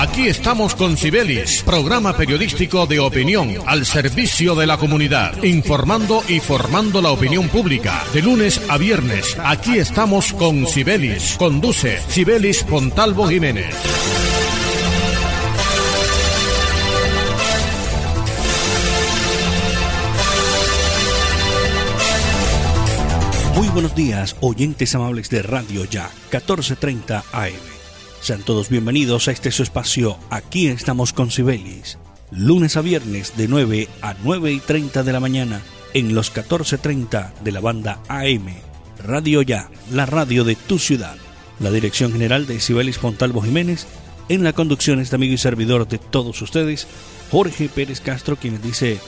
Aquí estamos con Sibelis, programa periodístico de opinión al servicio de la comunidad, informando y formando la opinión pública. De lunes a viernes, aquí estamos con Sibelis. Conduce Sibelis Pontalvo Jiménez. Muy buenos días, oyentes amables de Radio Ya, 1430 AM. Sean todos bienvenidos a este su espacio. Aquí estamos con Sibelis. Lunes a viernes de 9 a 9 y 30 de la mañana en los 1430 de la banda AM. Radio Ya, la radio de tu ciudad. La dirección general de Sibelis Fontalvo Jiménez. En la conducción este amigo y servidor de todos ustedes, Jorge Pérez Castro, quien dice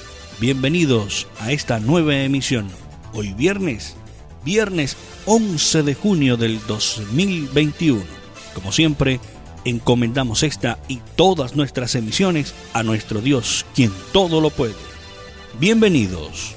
bienvenidos a esta nueva emisión. Hoy viernes viernes 11 de junio del 2021. Como siempre, encomendamos esta y todas nuestras emisiones a nuestro Dios, quien todo lo puede. Bienvenidos.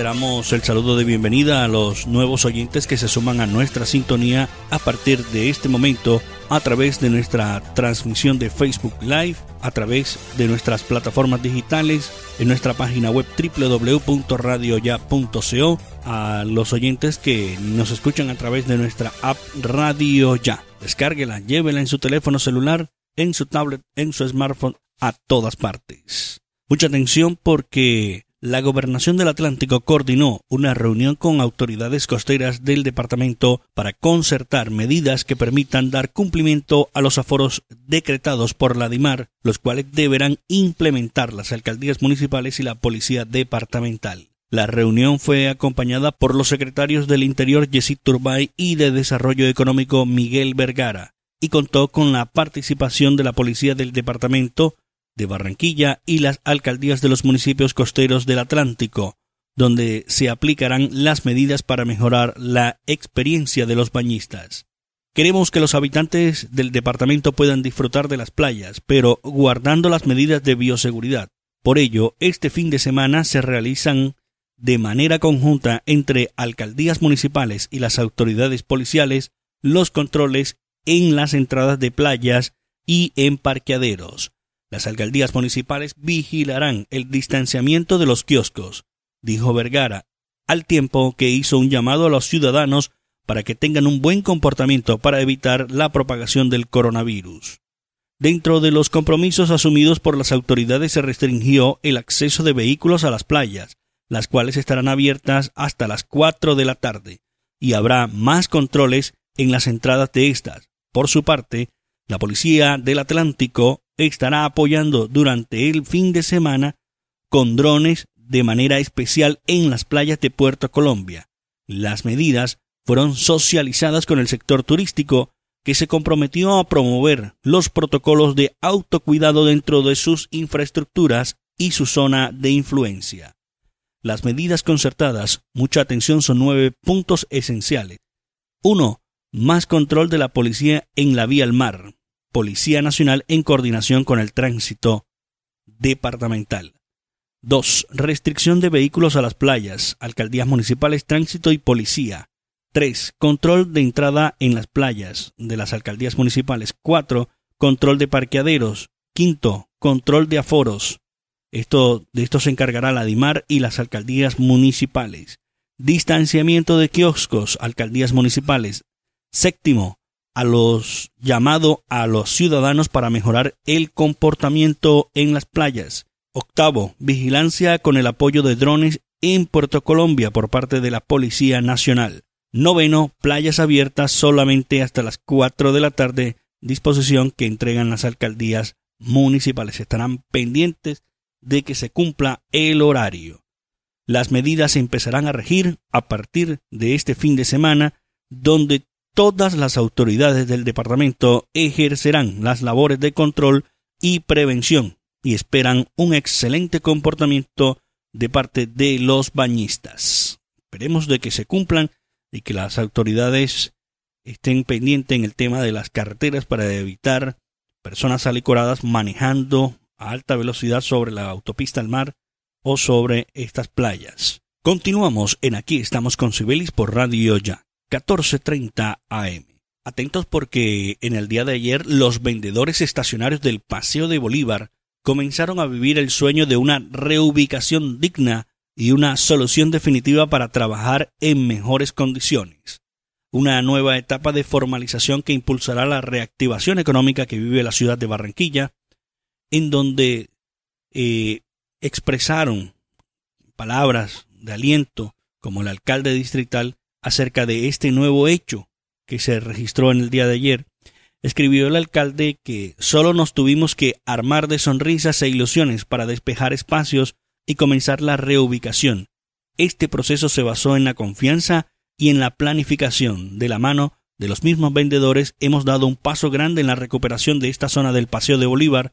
Reiteramos el saludo de bienvenida a los nuevos oyentes que se suman a nuestra sintonía a partir de este momento a través de nuestra transmisión de Facebook Live, a través de nuestras plataformas digitales, en nuestra página web www.radioya.co, a los oyentes que nos escuchan a través de nuestra app Radio Ya. Descárguela, llévela en su teléfono celular, en su tablet, en su smartphone, a todas partes. Mucha atención porque la Gobernación del Atlántico coordinó una reunión con autoridades costeras del departamento para concertar medidas que permitan dar cumplimiento a los aforos decretados por la DIMAR, los cuales deberán implementar las alcaldías municipales y la policía departamental. La reunión fue acompañada por los secretarios del Interior Yesid Turbay y de Desarrollo Económico Miguel Vergara, y contó con la participación de la policía del departamento, de Barranquilla y las alcaldías de los municipios costeros del Atlántico, donde se aplicarán las medidas para mejorar la experiencia de los bañistas. Queremos que los habitantes del departamento puedan disfrutar de las playas, pero guardando las medidas de bioseguridad. Por ello, este fin de semana se realizan de manera conjunta entre alcaldías municipales y las autoridades policiales los controles en las entradas de playas y en parqueaderos. Las alcaldías municipales vigilarán el distanciamiento de los kioscos, dijo Vergara, al tiempo que hizo un llamado a los ciudadanos para que tengan un buen comportamiento para evitar la propagación del coronavirus. Dentro de los compromisos asumidos por las autoridades se restringió el acceso de vehículos a las playas, las cuales estarán abiertas hasta las 4 de la tarde, y habrá más controles en las entradas de estas. Por su parte, la Policía del Atlántico estará apoyando durante el fin de semana con drones de manera especial en las playas de Puerto Colombia. Las medidas fueron socializadas con el sector turístico que se comprometió a promover los protocolos de autocuidado dentro de sus infraestructuras y su zona de influencia. Las medidas concertadas, mucha atención, son nueve puntos esenciales. 1. Más control de la policía en la vía al mar. Policía Nacional en coordinación con el tránsito departamental. 2. Restricción de vehículos a las playas, alcaldías municipales, tránsito y policía. 3. Control de entrada en las playas de las alcaldías municipales. 4. Control de parqueaderos. 5. Control de aforos. Esto, de esto se encargará la DIMAR y las alcaldías municipales. Distanciamiento de kioscos, alcaldías municipales. Séptimo, a los llamado a los ciudadanos para mejorar el comportamiento en las playas. Octavo, vigilancia con el apoyo de drones en Puerto Colombia por parte de la Policía Nacional. Noveno, playas abiertas solamente hasta las 4 de la tarde, disposición que entregan las alcaldías municipales. Estarán pendientes de que se cumpla el horario. Las medidas empezarán a regir a partir de este fin de semana, donde todas las autoridades del departamento ejercerán las labores de control y prevención y esperan un excelente comportamiento de parte de los bañistas. Esperemos de que se cumplan y que las autoridades estén pendientes en el tema de las carreteras para evitar personas alicoradas manejando a alta velocidad sobre la autopista al mar o sobre estas playas. Continuamos en Aquí estamos con Cibelis por Radio Ya, 1430 AM. Atentos porque en el día de ayer los vendedores estacionarios del Paseo de Bolívar comenzaron a vivir el sueño de una reubicación digna y una solución definitiva para trabajar en mejores condiciones. Una nueva etapa de formalización que impulsará la reactivación económica que vive la ciudad de Barranquilla, en donde eh, expresaron palabras de aliento como el alcalde distrital acerca de este nuevo hecho que se registró en el día de ayer, escribió el alcalde que solo nos tuvimos que armar de sonrisas e ilusiones para despejar espacios y comenzar la reubicación. Este proceso se basó en la confianza y en la planificación. De la mano de los mismos vendedores hemos dado un paso grande en la recuperación de esta zona del Paseo de Bolívar.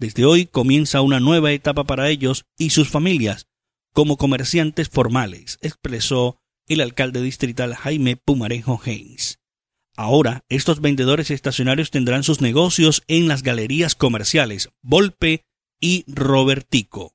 Desde hoy comienza una nueva etapa para ellos y sus familias como comerciantes formales, expresó el alcalde distrital Jaime Pumarejo Haynes. Ahora, estos vendedores estacionarios tendrán sus negocios en las galerías comerciales Volpe y Robertico.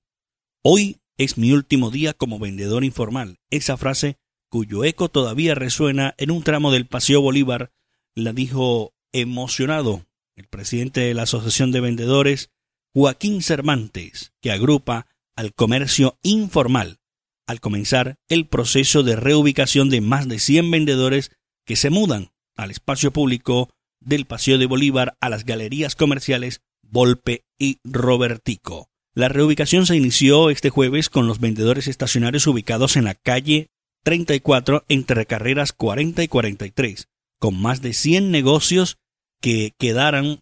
Hoy es mi último día como vendedor informal. Esa frase, cuyo eco todavía resuena en un tramo del Paseo Bolívar, la dijo emocionado el presidente de la Asociación de Vendedores, Joaquín Cervantes, que agrupa al comercio informal, al comenzar el proceso de reubicación de más de 100 vendedores que se mudan al espacio público del Paseo de Bolívar a las galerías comerciales Volpe y Robertico. La reubicación se inició este jueves con los vendedores estacionarios ubicados en la calle 34 entre carreras 40 y 43, con más de 100 negocios que quedarán,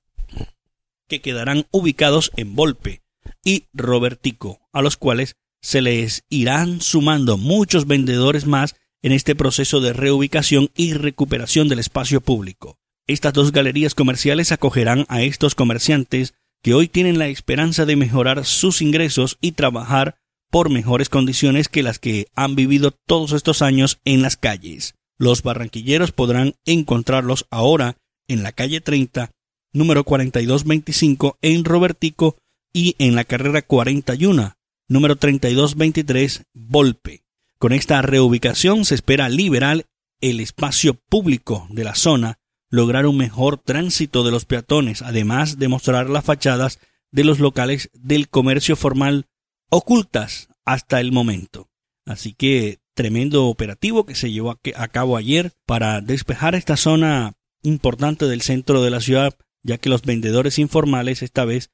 que quedarán ubicados en Volpe y Robertico, a los cuales se les irán sumando muchos vendedores más en este proceso de reubicación y recuperación del espacio público. Estas dos galerías comerciales acogerán a estos comerciantes que hoy tienen la esperanza de mejorar sus ingresos y trabajar por mejores condiciones que las que han vivido todos estos años en las calles. Los barranquilleros podrán encontrarlos ahora en la calle 30, número 4225 en Robertico y en la carrera 41, número 3223 Volpe. Con esta reubicación se espera liberar el espacio público de la zona, lograr un mejor tránsito de los peatones, además de mostrar las fachadas de los locales del comercio formal ocultas hasta el momento. Así que tremendo operativo que se llevó a cabo ayer para despejar esta zona importante del centro de la ciudad, ya que los vendedores informales esta vez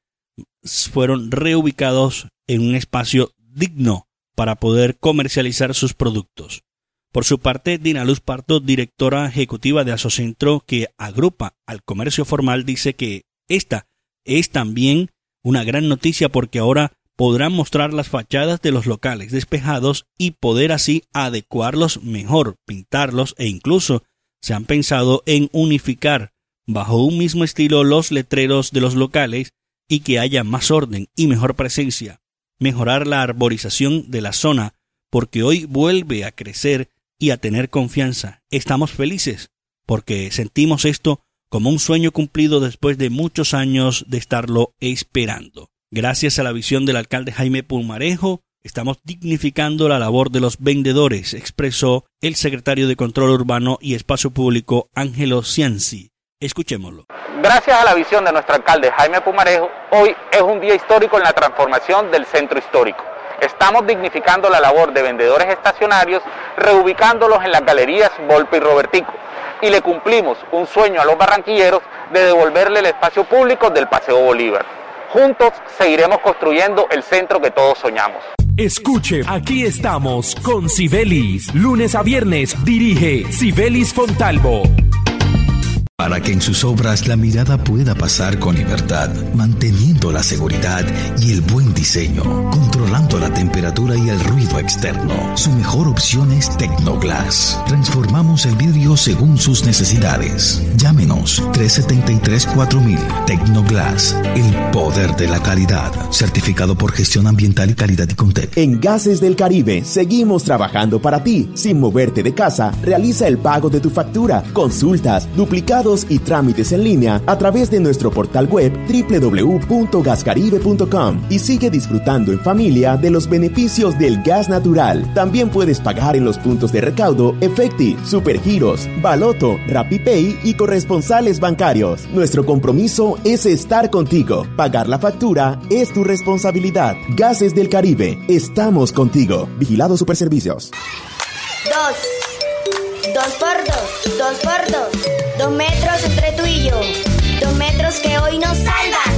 fueron reubicados en un espacio digno para poder comercializar sus productos. Por su parte, Dina Luz Parto, directora ejecutiva de Asocentro que agrupa al comercio formal, dice que esta es también una gran noticia porque ahora podrán mostrar las fachadas de los locales despejados y poder así adecuarlos mejor, pintarlos e incluso se han pensado en unificar bajo un mismo estilo los letreros de los locales y que haya más orden y mejor presencia mejorar la arborización de la zona, porque hoy vuelve a crecer y a tener confianza. Estamos felices, porque sentimos esto como un sueño cumplido después de muchos años de estarlo esperando. Gracias a la visión del alcalde Jaime Pulmarejo, estamos dignificando la labor de los vendedores, expresó el secretario de Control Urbano y Espacio Público Ángelo Cianci. Escuchémoslo. Gracias a la visión de nuestro alcalde Jaime Pumarejo, hoy es un día histórico en la transformación del centro histórico. Estamos dignificando la labor de vendedores estacionarios, reubicándolos en las galerías Volpe y Robertico. Y le cumplimos un sueño a los barranquilleros de devolverle el espacio público del Paseo Bolívar. Juntos seguiremos construyendo el centro que todos soñamos. Escuche, aquí estamos con Sibelis. Lunes a viernes dirige Sibelis Fontalvo para que en sus obras la mirada pueda pasar con libertad, manteniendo la seguridad y el buen diseño, controlando la temperatura y el ruido externo. Su mejor opción es Tecnoglass. Transformamos el vidrio según sus necesidades. Llámenos 373-4000 Tecnoglass, el poder de la calidad, certificado por gestión ambiental y calidad y Contec. En Gases del Caribe seguimos trabajando para ti. Sin moverte de casa, realiza el pago de tu factura, consultas, duplicados y trámites en línea a través de nuestro portal web www.gascaribe.com y sigue disfrutando en familia de los beneficios del gas natural. También puedes pagar en los puntos de recaudo Efecti, Supergiros, Baloto, RappiPay y corresponsales bancarios. Nuestro compromiso es estar contigo. Pagar la factura es tu responsabilidad. Gases del Caribe, estamos contigo. Vigilado Superservicios. Dos. Dos por dos. Dos por dos. Dos metros entre tú y yo. Dos metros que hoy nos salvan.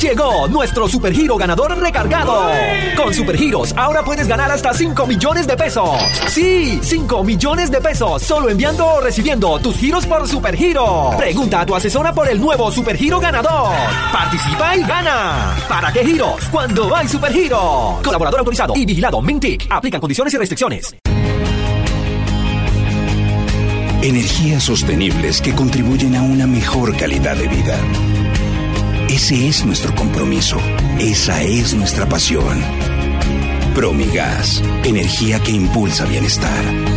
Llegó nuestro supergiro ganador recargado. Con supergiros ahora puedes ganar hasta 5 millones de pesos. Sí, 5 millones de pesos solo enviando o recibiendo tus giros por supergiro. Pregunta a tu asesora por el nuevo supergiro ganador. Participa y gana. ¿Para qué giros? Cuando hay supergiro. Colaborador autorizado y vigilado Mintic. Aplican condiciones y restricciones. Energías sostenibles que contribuyen a una mejor calidad de vida. Ese es nuestro compromiso. Esa es nuestra pasión. Promigas, energía que impulsa bienestar.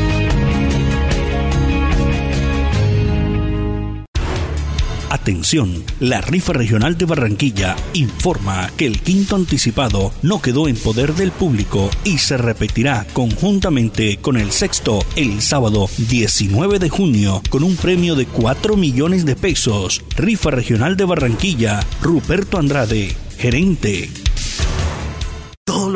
Atención, la rifa regional de Barranquilla informa que el quinto anticipado no quedó en poder del público y se repetirá conjuntamente con el sexto el sábado 19 de junio con un premio de 4 millones de pesos. Rifa regional de Barranquilla, Ruperto Andrade, gerente.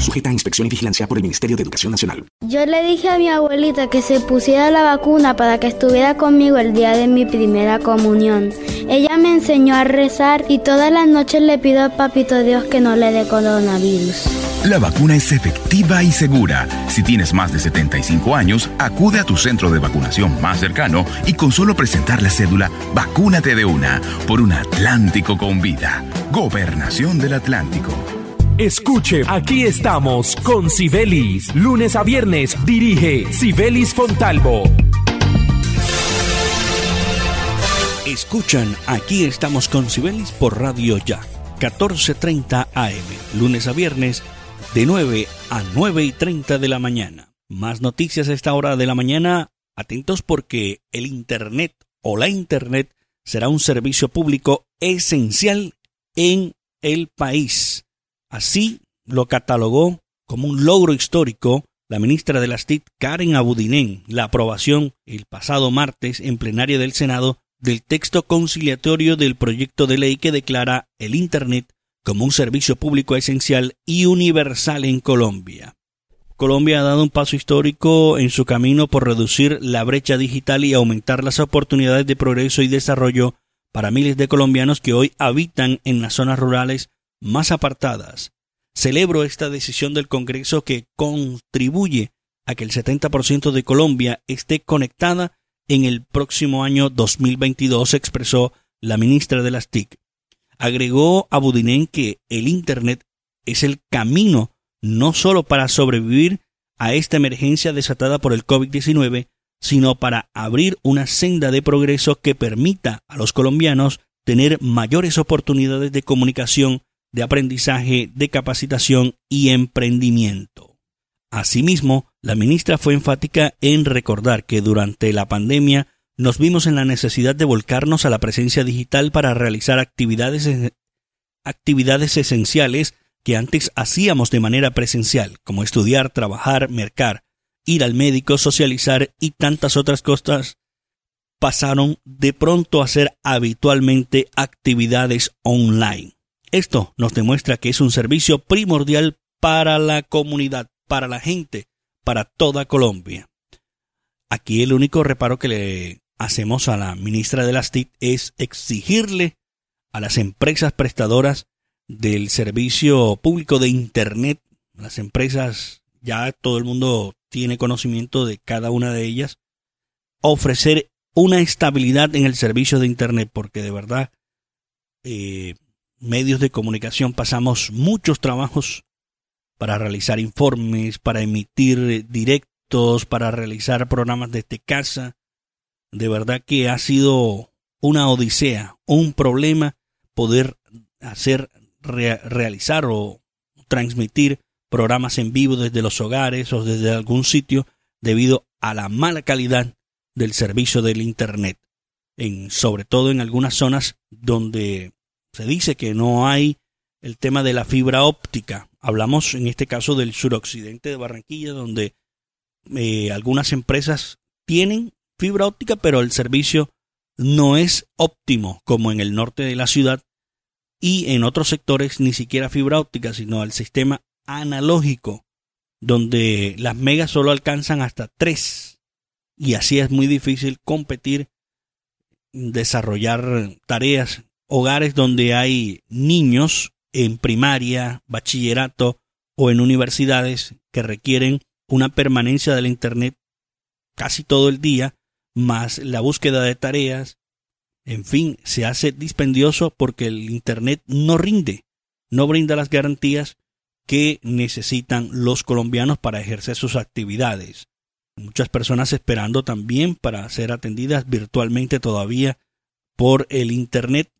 Sujeta a inspección y vigilancia por el Ministerio de Educación Nacional. Yo le dije a mi abuelita que se pusiera la vacuna para que estuviera conmigo el día de mi primera comunión. Ella me enseñó a rezar y todas las noches le pido a Papito Dios que no le dé coronavirus. La vacuna es efectiva y segura. Si tienes más de 75 años, acude a tu centro de vacunación más cercano y con solo presentar la cédula, vacúnate de una por un Atlántico con vida. Gobernación del Atlántico. Escuche, aquí estamos con Sibelis. Lunes a viernes dirige Sibelis Fontalvo. Escuchan, aquí estamos con Sibelis por Radio Ya, 14.30 AM, lunes a viernes, de 9 a 9 y 30 de la mañana. Más noticias a esta hora de la mañana, atentos porque el Internet o la Internet será un servicio público esencial en el país. Así lo catalogó como un logro histórico la ministra de las TIC, Karen Abudinen, la aprobación el pasado martes en plenaria del Senado del texto conciliatorio del proyecto de ley que declara el Internet como un servicio público esencial y universal en Colombia. Colombia ha dado un paso histórico en su camino por reducir la brecha digital y aumentar las oportunidades de progreso y desarrollo para miles de colombianos que hoy habitan en las zonas rurales más apartadas. Celebro esta decisión del Congreso que contribuye a que el 70% de Colombia esté conectada en el próximo año 2022, expresó la ministra de las TIC. Agregó a Budinen que el Internet es el camino no solo para sobrevivir a esta emergencia desatada por el COVID-19, sino para abrir una senda de progreso que permita a los colombianos tener mayores oportunidades de comunicación, de aprendizaje, de capacitación y emprendimiento. Asimismo, la ministra fue enfática en recordar que durante la pandemia nos vimos en la necesidad de volcarnos a la presencia digital para realizar actividades, actividades esenciales que antes hacíamos de manera presencial, como estudiar, trabajar, mercar, ir al médico, socializar y tantas otras cosas, pasaron de pronto a ser habitualmente actividades online. Esto nos demuestra que es un servicio primordial para la comunidad, para la gente, para toda Colombia. Aquí el único reparo que le hacemos a la ministra de las TIC es exigirle a las empresas prestadoras del servicio público de Internet, las empresas, ya todo el mundo tiene conocimiento de cada una de ellas, ofrecer una estabilidad en el servicio de Internet, porque de verdad, eh, medios de comunicación pasamos muchos trabajos para realizar informes, para emitir directos, para realizar programas desde casa. De verdad que ha sido una odisea, un problema poder hacer, realizar o transmitir programas en vivo desde los hogares o desde algún sitio debido a la mala calidad del servicio del Internet, en, sobre todo en algunas zonas donde se dice que no hay el tema de la fibra óptica. Hablamos en este caso del suroccidente de Barranquilla, donde eh, algunas empresas tienen fibra óptica, pero el servicio no es óptimo como en el norte de la ciudad y en otros sectores ni siquiera fibra óptica, sino el sistema analógico, donde las megas solo alcanzan hasta 3 y así es muy difícil competir, desarrollar tareas, hogares donde hay niños en primaria, bachillerato o en universidades que requieren una permanencia del Internet casi todo el día, más la búsqueda de tareas, en fin, se hace dispendioso porque el Internet no rinde, no brinda las garantías que necesitan los colombianos para ejercer sus actividades. Muchas personas esperando también para ser atendidas virtualmente todavía por el Internet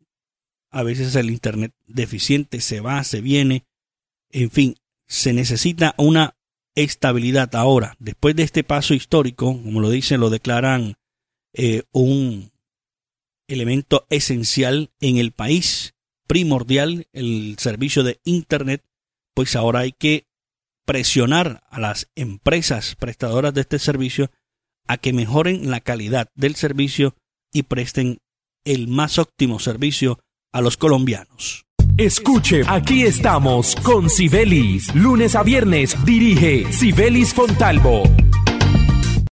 a veces el Internet deficiente se va, se viene, en fin, se necesita una estabilidad ahora. Después de este paso histórico, como lo dicen, lo declaran eh, un elemento esencial en el país, primordial, el servicio de Internet, pues ahora hay que presionar a las empresas prestadoras de este servicio a que mejoren la calidad del servicio y presten el más óptimo servicio a los colombianos. Escuche, aquí estamos con Sibelis. Lunes a viernes dirige Sibelis Fontalvo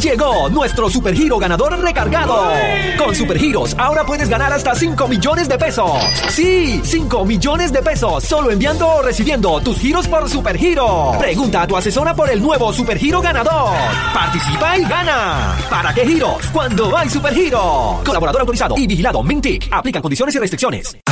Llegó nuestro supergiro ganador recargado. Con supergiros ahora puedes ganar hasta 5 millones de pesos. Sí, 5 millones de pesos solo enviando o recibiendo tus giros por supergiro. Pregunta a tu asesora por el nuevo supergiro ganador. Participa y gana. ¿Para qué giros? Cuando hay supergiro. Colaborador autorizado y vigilado Mintic. Aplican condiciones y restricciones.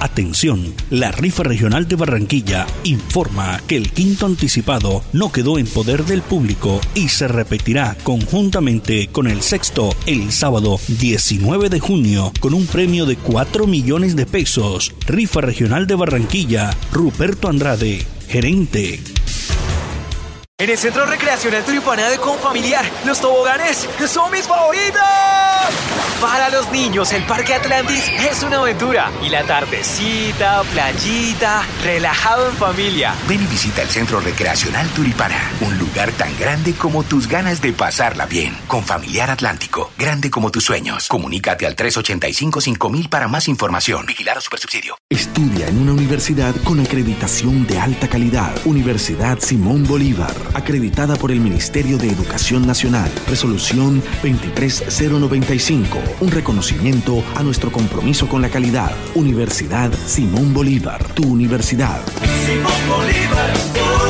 Atención, la rifa regional de Barranquilla informa que el quinto anticipado no quedó en poder del público y se repetirá conjuntamente con el sexto el sábado 19 de junio con un premio de 4 millones de pesos. Rifa regional de Barranquilla, Ruperto Andrade, gerente. En el Centro Recreacional Turipana de Confamiliar, los toboganes son mis favoritos. Para los niños, el Parque Atlantis es una aventura. Y la tardecita, playita, relajado en familia. Ven y visita el Centro Recreacional Turipana, un lugar tan grande como tus ganas de pasarla bien. Con Familiar Atlántico, grande como tus sueños. Comunícate al 385-5000 para más información. Vigilar a Supersubsidio. Estudia en una universidad con acreditación de alta calidad. Universidad Simón Bolívar, acreditada por el Ministerio de Educación Nacional. Resolución 23095. Un reconocimiento a nuestro compromiso con la calidad. Universidad Simón Bolívar, tu universidad. Simón Bolívar.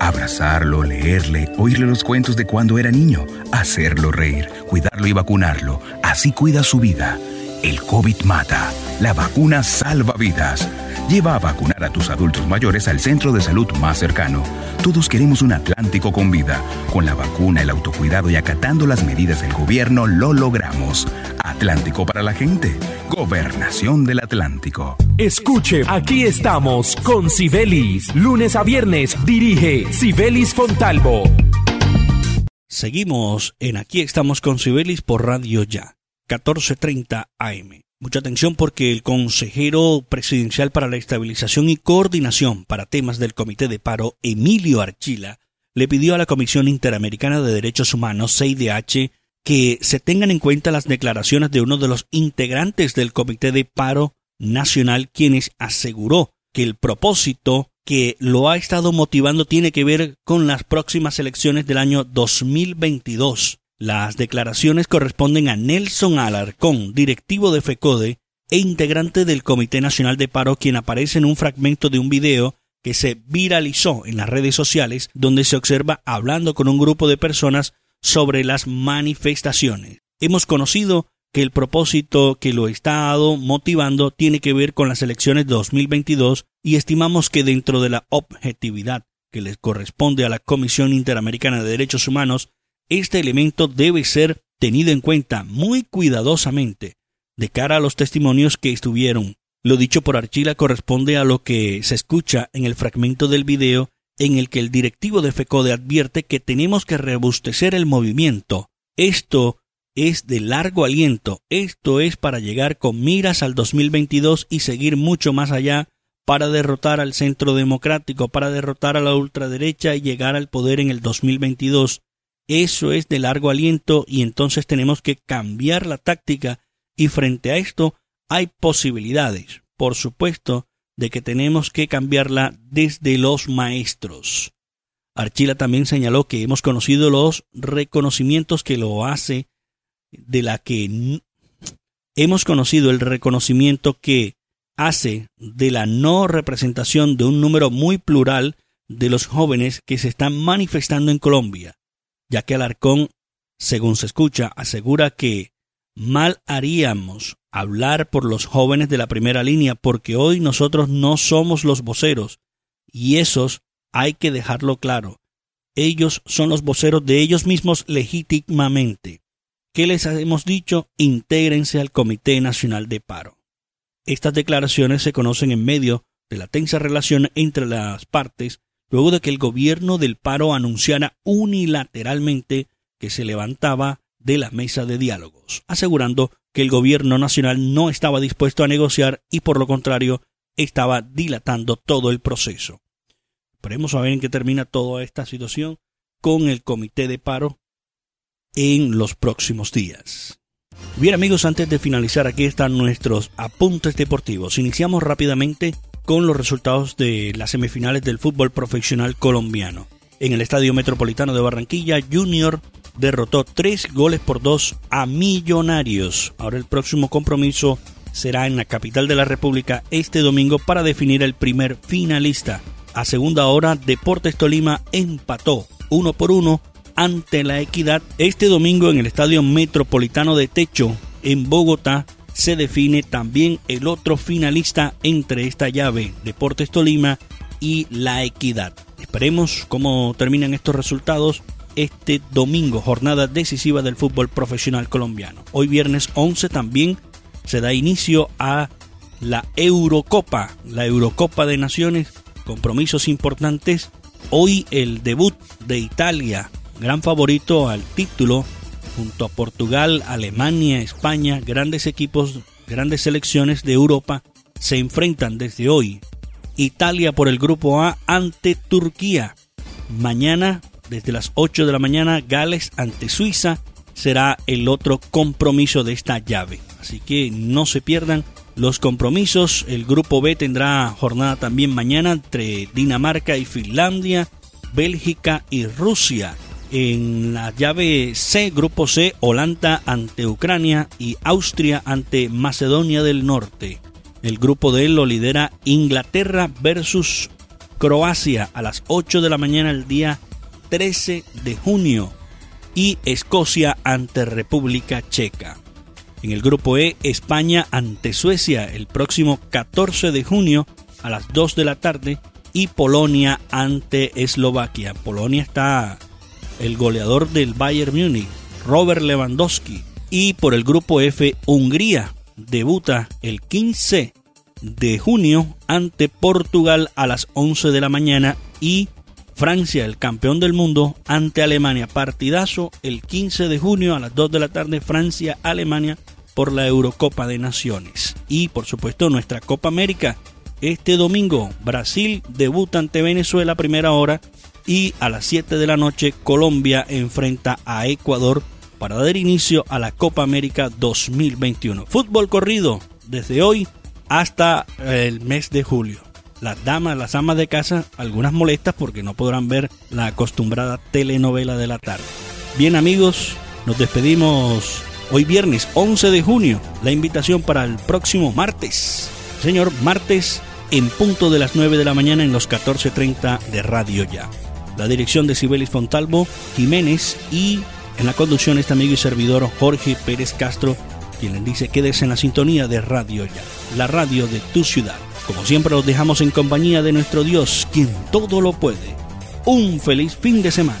Abrazarlo, leerle, oírle los cuentos de cuando era niño, hacerlo reír, cuidarlo y vacunarlo. Así cuida su vida. El COVID mata. La vacuna salva vidas. Lleva a vacunar a tus adultos mayores al centro de salud más cercano. Todos queremos un Atlántico con vida. Con la vacuna, el autocuidado y acatando las medidas del gobierno lo logramos. Atlántico para la gente. Gobernación del Atlántico. Escuche, aquí estamos con Sibelis. Lunes a viernes dirige Sibelis Fontalvo. Seguimos en Aquí estamos con Sibelis por Radio Ya, 1430 AM. Mucha atención porque el consejero presidencial para la estabilización y coordinación para temas del Comité de Paro, Emilio Archila, le pidió a la Comisión Interamericana de Derechos Humanos, CIDH, que se tengan en cuenta las declaraciones de uno de los integrantes del Comité de Paro Nacional, quienes aseguró que el propósito que lo ha estado motivando tiene que ver con las próximas elecciones del año 2022. Las declaraciones corresponden a Nelson Alarcón, directivo de FECODE e integrante del Comité Nacional de Paro, quien aparece en un fragmento de un video que se viralizó en las redes sociales, donde se observa hablando con un grupo de personas sobre las manifestaciones. Hemos conocido que el propósito que lo estado motivando tiene que ver con las elecciones de 2022 y estimamos que dentro de la objetividad que les corresponde a la Comisión Interamericana de Derechos Humanos, este elemento debe ser tenido en cuenta muy cuidadosamente de cara a los testimonios que estuvieron. Lo dicho por Archila corresponde a lo que se escucha en el fragmento del video en el que el directivo de FECODE advierte que tenemos que rebustecer el movimiento. Esto es de largo aliento. Esto es para llegar con miras al 2022 y seguir mucho más allá para derrotar al centro democrático, para derrotar a la ultraderecha y llegar al poder en el 2022. Eso es de largo aliento y entonces tenemos que cambiar la táctica y frente a esto hay posibilidades, por supuesto, de que tenemos que cambiarla desde los maestros. Archila también señaló que hemos conocido los reconocimientos que lo hace, de la que hemos conocido el reconocimiento que hace de la no representación de un número muy plural de los jóvenes que se están manifestando en Colombia, ya que Alarcón, según se escucha, asegura que mal haríamos hablar por los jóvenes de la primera línea, porque hoy nosotros no somos los voceros, y esos hay que dejarlo claro. Ellos son los voceros de ellos mismos legítimamente. ¿Qué les hemos dicho? Intégrense al Comité Nacional de Paro. Estas declaraciones se conocen en medio de la tensa relación entre las partes, luego de que el gobierno del paro anunciara unilateralmente que se levantaba de la mesa de diálogos, asegurando que el gobierno nacional no estaba dispuesto a negociar y por lo contrario estaba dilatando todo el proceso. Esperemos a ver en qué termina toda esta situación con el comité de paro en los próximos días. Bien amigos, antes de finalizar aquí están nuestros apuntes deportivos. Iniciamos rápidamente con los resultados de las semifinales del fútbol profesional colombiano. En el Estadio Metropolitano de Barranquilla, Junior derrotó tres goles por dos a Millonarios. Ahora el próximo compromiso será en la capital de la República este domingo para definir el primer finalista. A segunda hora, Deportes Tolima empató uno por uno ante la Equidad. Este domingo en el Estadio Metropolitano de Techo en Bogotá se define también el otro finalista entre esta llave, Deportes Tolima y la Equidad. Esperemos cómo terminan estos resultados este domingo, jornada decisiva del fútbol profesional colombiano. Hoy viernes 11 también se da inicio a la Eurocopa, la Eurocopa de Naciones, compromisos importantes. Hoy el debut de Italia, gran favorito al título, junto a Portugal, Alemania, España, grandes equipos, grandes selecciones de Europa, se enfrentan desde hoy. Italia por el grupo A ante Turquía. Mañana desde las 8 de la mañana, Gales ante Suiza será el otro compromiso de esta llave. Así que no se pierdan los compromisos. El grupo B tendrá jornada también mañana entre Dinamarca y Finlandia, Bélgica y Rusia. En la llave C, grupo C, Holanda ante Ucrania y Austria ante Macedonia del Norte. El grupo D lo lidera Inglaterra versus Croacia a las 8 de la mañana el día 13 de junio y Escocia ante República Checa. En el grupo E, España ante Suecia el próximo 14 de junio a las 2 de la tarde y Polonia ante Eslovaquia. Polonia está el goleador del Bayern Múnich, Robert Lewandowski. Y por el grupo F, Hungría debuta el 15 de junio ante Portugal a las 11 de la mañana y Francia, el campeón del mundo, ante Alemania. Partidazo el 15 de junio a las 2 de la tarde, Francia-Alemania por la Eurocopa de Naciones. Y por supuesto nuestra Copa América. Este domingo Brasil debuta ante Venezuela primera hora y a las 7 de la noche Colombia enfrenta a Ecuador para dar inicio a la Copa América 2021. Fútbol corrido desde hoy hasta el mes de julio las damas, las amas de casa, algunas molestas porque no podrán ver la acostumbrada telenovela de la tarde. Bien amigos, nos despedimos hoy viernes 11 de junio. La invitación para el próximo martes. Señor, martes en punto de las 9 de la mañana en los 14.30 de Radio Ya. La dirección de Sibelis Fontalvo, Jiménez y en la conducción este amigo y servidor Jorge Pérez Castro, quien les dice quédese en la sintonía de Radio Ya, la radio de tu ciudad. Como siempre los dejamos en compañía de nuestro Dios, quien todo lo puede. Un feliz fin de semana.